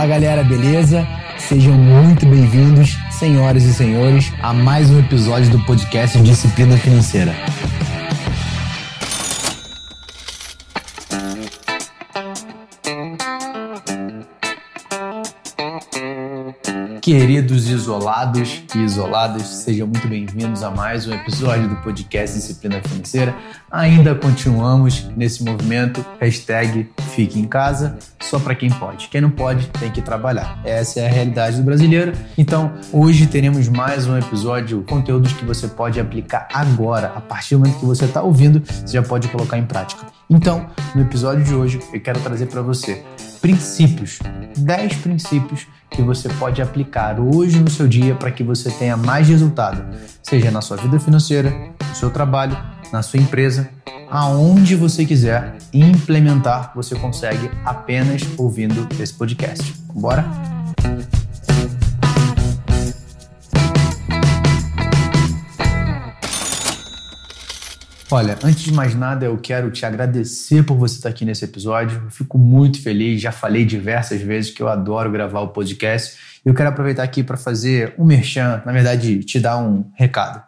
Fala galera, beleza? Sejam muito bem-vindos, senhoras e senhores, a mais um episódio do podcast Disciplina Financeira. Queridos isolados e isoladas, sejam muito bem-vindos a mais um episódio do podcast Disciplina Financeira. Ainda continuamos nesse movimento, hashtag fique em casa, só para quem pode. Quem não pode tem que trabalhar. Essa é a realidade do brasileiro. Então, hoje teremos mais um episódio, conteúdos que você pode aplicar agora. A partir do momento que você está ouvindo, você já pode colocar em prática. Então, no episódio de hoje, eu quero trazer para você princípios, 10 princípios que você pode aplicar hoje no seu dia para que você tenha mais resultado, seja na sua vida financeira, no seu trabalho, na sua empresa, aonde você quiser implementar, você consegue apenas ouvindo esse podcast. Bora? Olha, antes de mais nada, eu quero te agradecer por você estar aqui nesse episódio. Eu fico muito feliz, já falei diversas vezes que eu adoro gravar o podcast. Eu quero aproveitar aqui para fazer um merchan, na verdade, te dar um recado.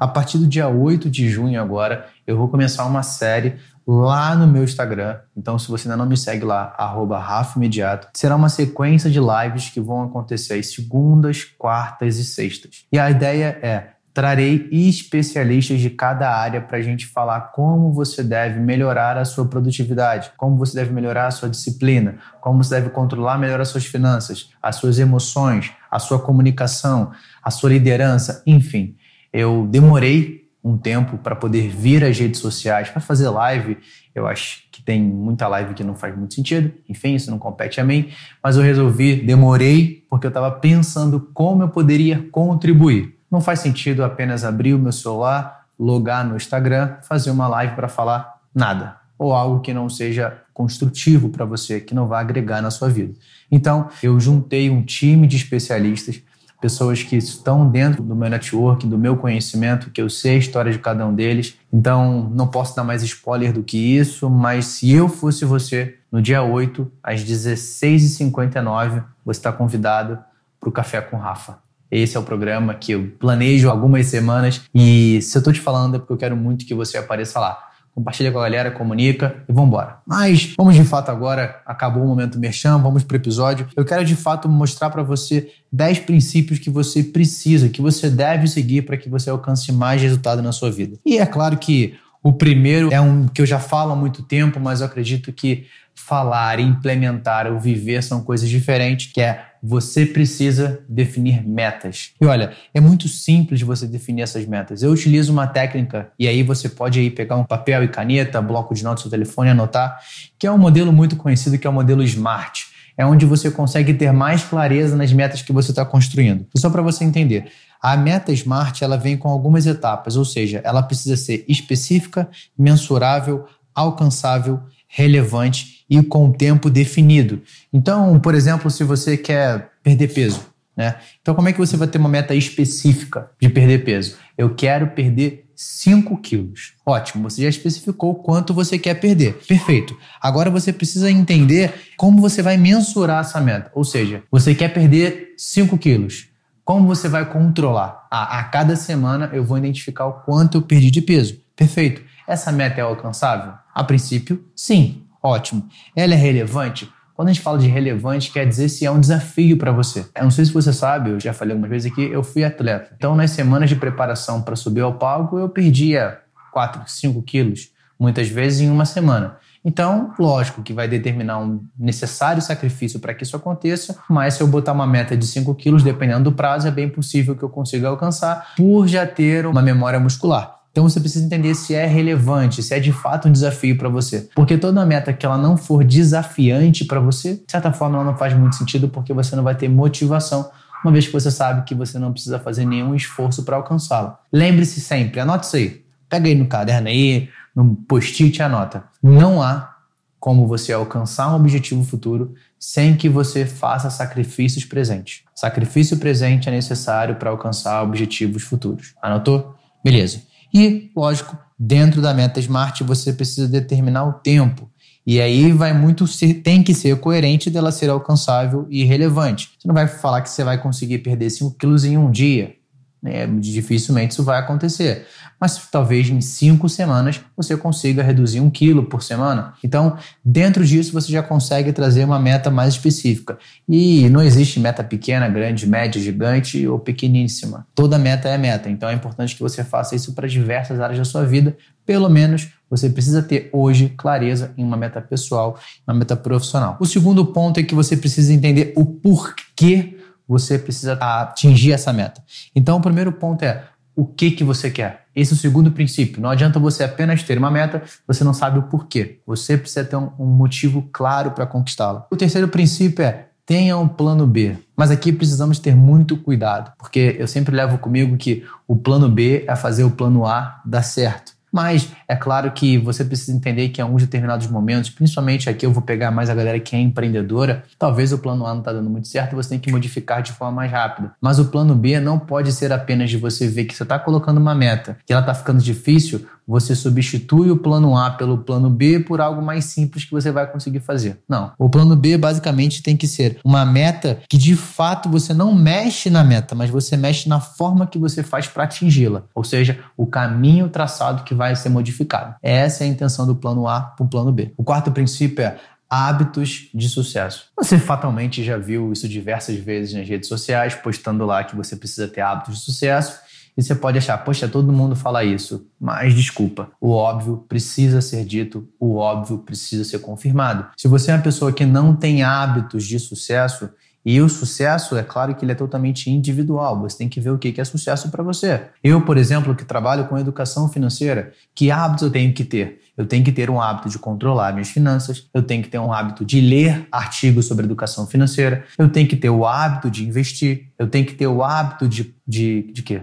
A partir do dia 8 de junho agora, eu vou começar uma série lá no meu Instagram. Então, se você ainda não me segue lá, arroba Imediato, será uma sequência de lives que vão acontecer às segundas, quartas e sextas. E a ideia é Trarei especialistas de cada área para a gente falar como você deve melhorar a sua produtividade, como você deve melhorar a sua disciplina, como você deve controlar melhor as suas finanças, as suas emoções, a sua comunicação, a sua liderança, enfim. Eu demorei um tempo para poder vir às redes sociais, para fazer live. Eu acho que tem muita live que não faz muito sentido, enfim, isso não compete a mim, mas eu resolvi, demorei, porque eu estava pensando como eu poderia contribuir. Não faz sentido apenas abrir o meu celular, logar no Instagram, fazer uma live para falar nada ou algo que não seja construtivo para você, que não vá agregar na sua vida. Então, eu juntei um time de especialistas, pessoas que estão dentro do meu network, do meu conhecimento, que eu sei a história de cada um deles. Então, não posso dar mais spoiler do que isso, mas se eu fosse você, no dia 8, às 16h59, você está convidado para o Café com Rafa. Esse é o programa que eu planejo algumas semanas e se eu estou te falando é porque eu quero muito que você apareça lá. Compartilha com a galera, comunica e vamos embora. Mas vamos de fato agora, acabou o momento merchan, vamos para o episódio. Eu quero de fato mostrar para você 10 princípios que você precisa, que você deve seguir para que você alcance mais resultado na sua vida. E é claro que o primeiro é um que eu já falo há muito tempo, mas eu acredito que falar, implementar ou viver são coisas diferentes, que é você precisa definir metas. E olha, é muito simples você definir essas metas. Eu utilizo uma técnica e aí você pode aí pegar um papel e caneta, bloco de notas do seu telefone e anotar, que é um modelo muito conhecido que é o modelo SMART. É onde você consegue ter mais clareza nas metas que você está construindo. E só para você entender, a meta SMART ela vem com algumas etapas, ou seja, ela precisa ser específica, mensurável, alcançável, relevante e com tempo definido. Então, por exemplo, se você quer perder peso, né? Então, como é que você vai ter uma meta específica de perder peso? Eu quero perder 5 quilos. Ótimo, você já especificou quanto você quer perder. Perfeito. Agora você precisa entender como você vai mensurar essa meta. Ou seja, você quer perder 5 quilos. Como você vai controlar? Ah, a cada semana eu vou identificar o quanto eu perdi de peso. Perfeito. Essa meta é alcançável? A princípio, sim. Ótimo. Ela é relevante? Quando a gente fala de relevante, quer dizer se é um desafio para você. Eu não sei se você sabe, eu já falei algumas vezes aqui, eu fui atleta. Então, nas semanas de preparação para subir ao palco, eu perdia 4, 5 quilos, muitas vezes em uma semana. Então, lógico que vai determinar um necessário sacrifício para que isso aconteça, mas se eu botar uma meta de 5 quilos, dependendo do prazo, é bem possível que eu consiga alcançar por já ter uma memória muscular. Então você precisa entender se é relevante, se é de fato um desafio para você. Porque toda meta que ela não for desafiante para você, de certa forma ela não faz muito sentido porque você não vai ter motivação, uma vez que você sabe que você não precisa fazer nenhum esforço para alcançá-la. Lembre-se sempre, anote isso aí. Pega aí no caderno aí, no post-it anota. Não há como você alcançar um objetivo futuro sem que você faça sacrifícios presentes. Sacrifício presente é necessário para alcançar objetivos futuros. Anotou? Beleza. E, lógico, dentro da meta Smart você precisa determinar o tempo. E aí vai muito ser, tem que ser coerente dela ser alcançável e relevante. Você não vai falar que você vai conseguir perder 5 quilos em um dia. Né? Dificilmente isso vai acontecer mas talvez em cinco semanas você consiga reduzir um quilo por semana. Então, dentro disso, você já consegue trazer uma meta mais específica. E não existe meta pequena, grande, média, gigante ou pequeníssima. Toda meta é meta. Então, é importante que você faça isso para diversas áreas da sua vida. Pelo menos você precisa ter hoje clareza em uma meta pessoal, uma meta profissional. O segundo ponto é que você precisa entender o porquê você precisa atingir essa meta. Então, o primeiro ponto é o que que você quer. Esse é o segundo princípio. Não adianta você apenas ter uma meta, você não sabe o porquê. Você precisa ter um, um motivo claro para conquistá-la. O terceiro princípio é tenha um plano B. Mas aqui precisamos ter muito cuidado, porque eu sempre levo comigo que o plano B é fazer o plano A dar certo. Mas é claro que você precisa entender que em alguns determinados momentos, principalmente aqui eu vou pegar mais a galera que é empreendedora, talvez o plano A não está dando muito certo e você tem que modificar de forma mais rápida. Mas o plano B não pode ser apenas de você ver que você está colocando uma meta e ela está ficando difícil, você substitui o plano A pelo plano B por algo mais simples que você vai conseguir fazer. Não. O plano B basicamente tem que ser uma meta que de fato você não mexe na meta, mas você mexe na forma que você faz para atingi-la. Ou seja, o caminho traçado que vai ser modificado. Essa é a intenção do plano A para o plano B. O quarto princípio é hábitos de sucesso. Você fatalmente já viu isso diversas vezes nas redes sociais, postando lá que você precisa ter hábitos de sucesso. E você pode achar, poxa, todo mundo fala isso, mas desculpa, o óbvio precisa ser dito, o óbvio precisa ser confirmado. Se você é uma pessoa que não tem hábitos de sucesso, e o sucesso, é claro que ele é totalmente individual, você tem que ver o que é sucesso para você. Eu, por exemplo, que trabalho com educação financeira, que hábitos eu tenho que ter? Eu tenho que ter um hábito de controlar minhas finanças, eu tenho que ter um hábito de ler artigos sobre educação financeira, eu tenho que ter o hábito de investir, eu tenho que ter o hábito de. de, de quê?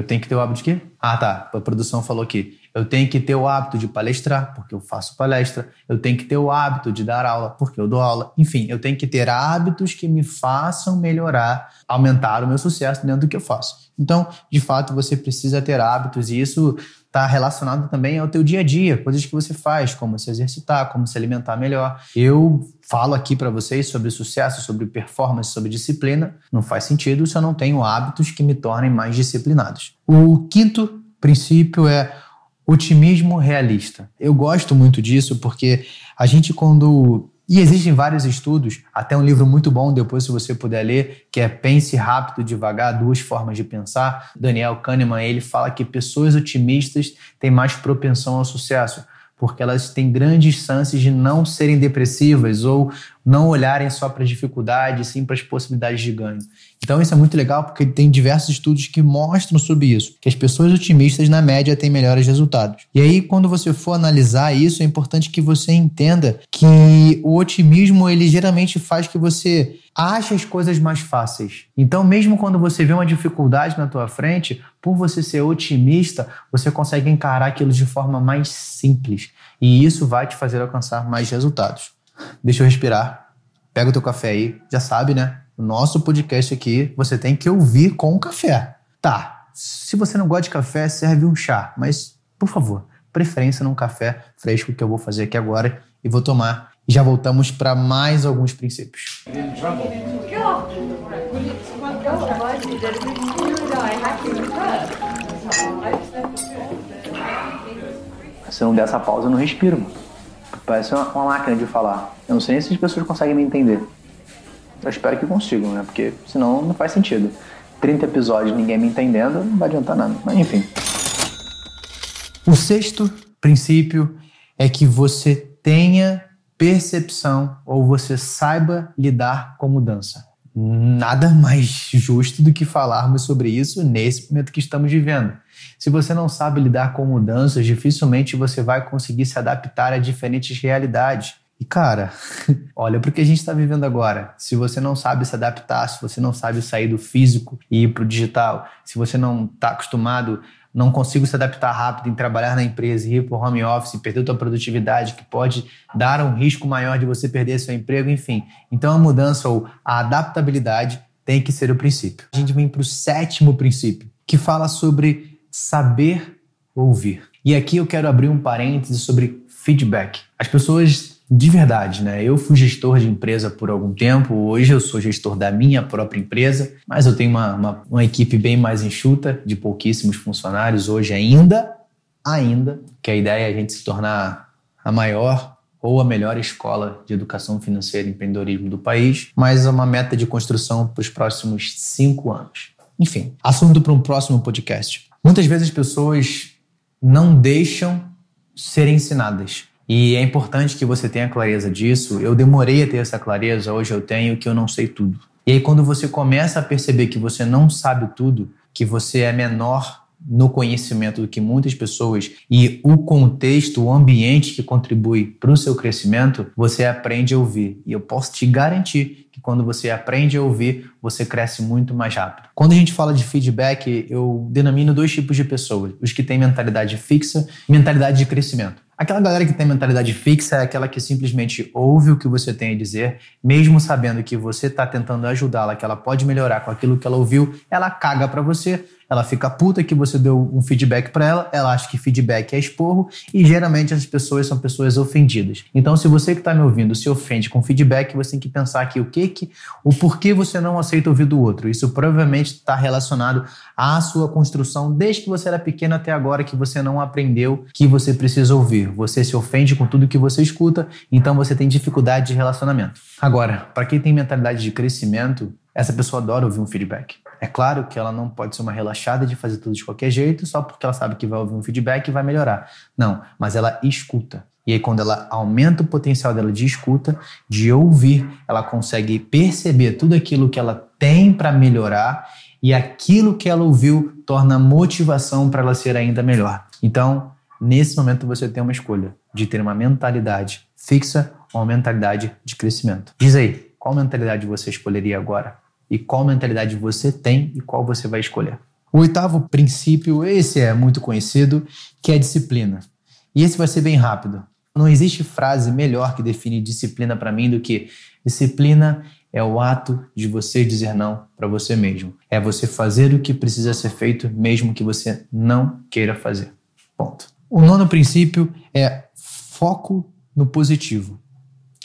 Eu tenho que ter o hábito de quê? Ah, tá. A produção falou aqui. Eu tenho que ter o hábito de palestrar, porque eu faço palestra. Eu tenho que ter o hábito de dar aula, porque eu dou aula. Enfim, eu tenho que ter hábitos que me façam melhorar, aumentar o meu sucesso dentro do que eu faço. Então, de fato, você precisa ter hábitos e isso está relacionado também ao teu dia a dia, coisas que você faz, como se exercitar, como se alimentar melhor. Eu falo aqui para vocês sobre sucesso, sobre performance, sobre disciplina. Não faz sentido se eu não tenho hábitos que me tornem mais disciplinados. O quinto princípio é otimismo realista. Eu gosto muito disso porque a gente quando e existem vários estudos, até um livro muito bom, depois se você puder ler, que é Pense Rápido, Devagar, Duas Formas de Pensar. Daniel Kahneman, ele fala que pessoas otimistas têm mais propensão ao sucesso, porque elas têm grandes chances de não serem depressivas ou não olharem só para as dificuldades, sim para as possibilidades de ganho. Então isso é muito legal porque tem diversos estudos que mostram sobre isso, que as pessoas otimistas na média têm melhores resultados. E aí quando você for analisar isso, é importante que você entenda que o otimismo ele geralmente faz que você ache as coisas mais fáceis. Então mesmo quando você vê uma dificuldade na tua frente, por você ser otimista, você consegue encarar aquilo de forma mais simples. E isso vai te fazer alcançar mais resultados. Deixa eu respirar. Pega o teu café aí, já sabe, né? O nosso podcast aqui você tem que ouvir com café. Tá, se você não gosta de café, serve um chá, mas, por favor, preferência num café fresco que eu vou fazer aqui agora e vou tomar. Já voltamos para mais alguns princípios. Se não der essa pausa, eu não respiro, mano. Parece uma, uma máquina de falar. Eu não sei nem se as pessoas conseguem me entender. Eu espero que consigam, né? Porque senão não faz sentido. 30 episódios ninguém me entendendo, não vai adiantar nada. Mas enfim. O sexto princípio é que você tenha percepção ou você saiba lidar com mudança. Nada mais justo do que falarmos sobre isso nesse momento que estamos vivendo. Se você não sabe lidar com mudanças, dificilmente você vai conseguir se adaptar a diferentes realidades. E cara, olha para o que a gente está vivendo agora. Se você não sabe se adaptar, se você não sabe sair do físico e ir para o digital, se você não está acostumado, não consigo se adaptar rápido em trabalhar na empresa ir para o home office, perder sua produtividade, que pode dar um risco maior de você perder seu emprego, enfim. Então a mudança ou a adaptabilidade tem que ser o princípio. A gente vem para o sétimo princípio, que fala sobre saber ouvir. E aqui eu quero abrir um parêntese sobre feedback. As pessoas de verdade, né? Eu fui gestor de empresa por algum tempo, hoje eu sou gestor da minha própria empresa, mas eu tenho uma, uma, uma equipe bem mais enxuta, de pouquíssimos funcionários hoje ainda, ainda, que a ideia é a gente se tornar a maior ou a melhor escola de educação financeira e empreendedorismo do país, mas é uma meta de construção para os próximos cinco anos. Enfim, assunto para um próximo podcast. Muitas vezes as pessoas não deixam ser ensinadas. E é importante que você tenha clareza disso. Eu demorei a ter essa clareza, hoje eu tenho que eu não sei tudo. E aí, quando você começa a perceber que você não sabe tudo, que você é menor no conhecimento do que muitas pessoas e o contexto, o ambiente que contribui para o seu crescimento, você aprende a ouvir. E eu posso te garantir que quando você aprende a ouvir, você cresce muito mais rápido. Quando a gente fala de feedback, eu denomino dois tipos de pessoas: os que têm mentalidade fixa e mentalidade de crescimento. Aquela galera que tem mentalidade fixa é aquela que simplesmente ouve o que você tem a dizer, mesmo sabendo que você está tentando ajudá-la, que ela pode melhorar com aquilo que ela ouviu, ela caga para você, ela fica puta que você deu um feedback para ela, ela acha que feedback é esporro e geralmente as pessoas são pessoas ofendidas. Então, se você que está me ouvindo se ofende com feedback, você tem que pensar aqui o que que, o porquê você não aceita ouvir do outro. Isso provavelmente está relacionado à sua construção desde que você era pequeno até agora que você não aprendeu que você precisa ouvir. Você se ofende com tudo que você escuta, então você tem dificuldade de relacionamento. Agora, para quem tem mentalidade de crescimento, essa pessoa adora ouvir um feedback. É claro que ela não pode ser uma relaxada de fazer tudo de qualquer jeito só porque ela sabe que vai ouvir um feedback e vai melhorar. Não, mas ela escuta. E aí, quando ela aumenta o potencial dela de escuta, de ouvir, ela consegue perceber tudo aquilo que ela tem para melhorar e aquilo que ela ouviu torna motivação para ela ser ainda melhor. Então, nesse momento, você tem uma escolha de ter uma mentalidade fixa ou uma mentalidade de crescimento. Diz aí, qual mentalidade você escolheria agora? E qual mentalidade você tem e qual você vai escolher. O oitavo princípio, esse é muito conhecido, que é disciplina. E esse vai ser bem rápido. Não existe frase melhor que define disciplina para mim do que disciplina é o ato de você dizer não para você mesmo. É você fazer o que precisa ser feito mesmo que você não queira fazer. Ponto. O nono princípio é foco no positivo.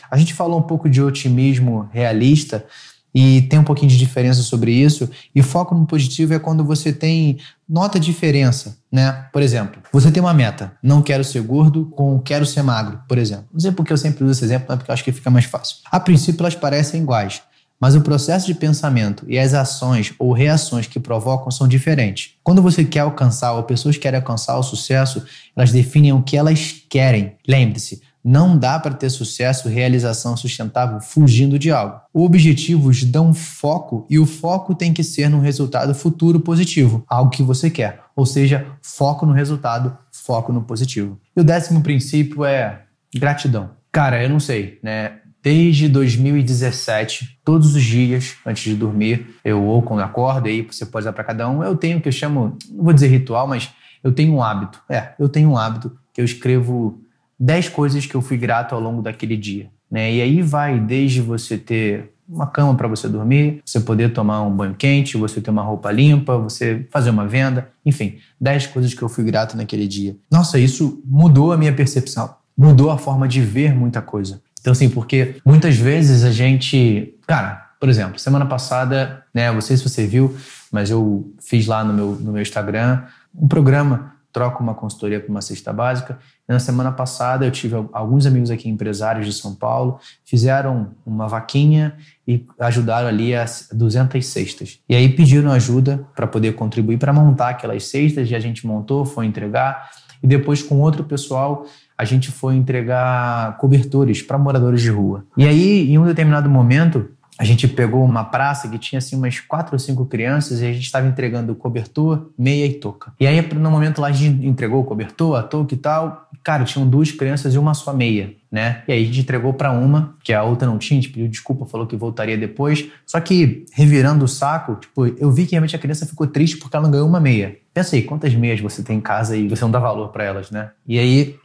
A gente falou um pouco de otimismo realista, e tem um pouquinho de diferença sobre isso. E foco no positivo é quando você tem nota diferença, né? Por exemplo, você tem uma meta, não quero ser gordo com quero ser magro, por exemplo. Não sei porque eu sempre uso esse exemplo, mas porque eu acho que fica mais fácil. A princípio elas parecem iguais, mas o processo de pensamento e as ações ou reações que provocam são diferentes. Quando você quer alcançar ou pessoas querem alcançar o sucesso, elas definem o que elas querem. Lembre-se, não dá para ter sucesso realização sustentável fugindo de algo. Objetivos dão foco e o foco tem que ser no resultado futuro positivo, algo que você quer. Ou seja, foco no resultado, foco no positivo. E o décimo princípio é gratidão. Cara, eu não sei, né? Desde 2017, todos os dias antes de dormir, eu ou quando acordo, aí você pode dar para cada um, eu tenho o que eu chamo, não vou dizer ritual, mas eu tenho um hábito. É, eu tenho um hábito que eu escrevo 10 coisas que eu fui grato ao longo daquele dia. Né? E aí vai desde você ter uma cama para você dormir, você poder tomar um banho quente, você ter uma roupa limpa, você fazer uma venda, enfim, 10 coisas que eu fui grato naquele dia. Nossa, isso mudou a minha percepção, mudou a forma de ver muita coisa. Então, assim, porque muitas vezes a gente. Cara, por exemplo, semana passada, né, não sei se você viu, mas eu fiz lá no meu, no meu Instagram um programa troco uma consultoria para uma cesta básica. E na semana passada eu tive alguns amigos aqui, empresários de São Paulo, fizeram uma vaquinha e ajudaram ali as 200 cestas. E aí pediram ajuda para poder contribuir para montar aquelas cestas e a gente montou, foi entregar. E depois com outro pessoal a gente foi entregar cobertores para moradores de rua. E aí, em um determinado momento, a gente pegou uma praça que tinha assim umas quatro ou cinco crianças e a gente estava entregando cobertor, meia e touca. E aí no momento lá a gente entregou o cobertor, a touca e tal. Cara, tinham duas crianças e uma só meia, né? E aí a gente entregou para uma, que a outra não tinha, a gente pediu desculpa, falou que voltaria depois. Só que revirando o saco, tipo, eu vi que realmente a criança ficou triste porque ela não ganhou uma meia. Pensa aí, quantas meias você tem em casa e você não dá valor para elas, né? E aí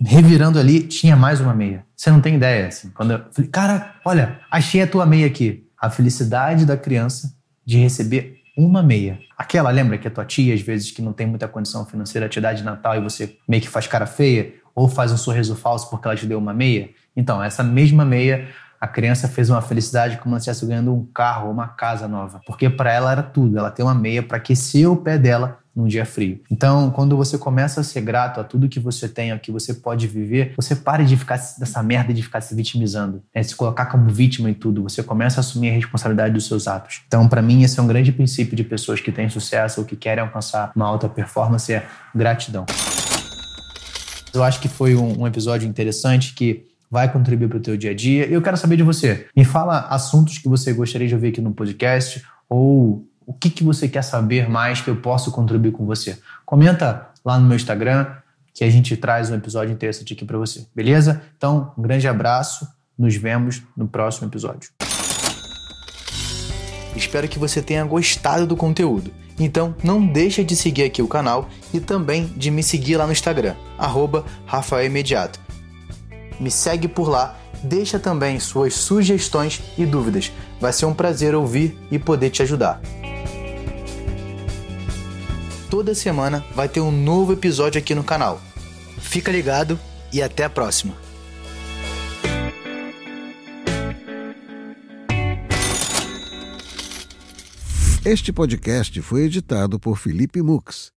revirando ali, tinha mais uma meia. Você não tem ideia, assim. Quando eu falei, cara, olha, achei a tua meia aqui. A felicidade da criança de receber uma meia. Aquela, lembra que a tua tia, às vezes, que não tem muita condição financeira, te dá de Natal e você meio que faz cara feia, ou faz um sorriso falso porque ela te deu uma meia? Então, essa mesma meia a criança fez uma felicidade como se estivesse ganhando um carro ou uma casa nova. Porque para ela era tudo. Ela tem uma meia para aquecer o pé dela num dia frio. Então, quando você começa a ser grato a tudo que você tem, a que você pode viver, você para de ficar dessa merda de ficar se vitimizando, né? se colocar como vítima em tudo. Você começa a assumir a responsabilidade dos seus atos. Então, para mim, esse é um grande princípio de pessoas que têm sucesso ou que querem alcançar uma alta performance é gratidão. Eu acho que foi um, um episódio interessante que vai contribuir para o teu dia a dia. E eu quero saber de você. Me fala assuntos que você gostaria de ouvir aqui no podcast ou o que, que você quer saber mais que eu posso contribuir com você. Comenta lá no meu Instagram que a gente traz um episódio interessante aqui para você. Beleza? Então, um grande abraço. Nos vemos no próximo episódio. Espero que você tenha gostado do conteúdo. Então não deixa de seguir aqui o canal e também de me seguir lá no Instagram, arroba Rafael Imediato. Me segue por lá, deixa também suas sugestões e dúvidas. Vai ser um prazer ouvir e poder te ajudar. Toda semana vai ter um novo episódio aqui no canal. Fica ligado e até a próxima! Este podcast foi editado por Felipe Mux.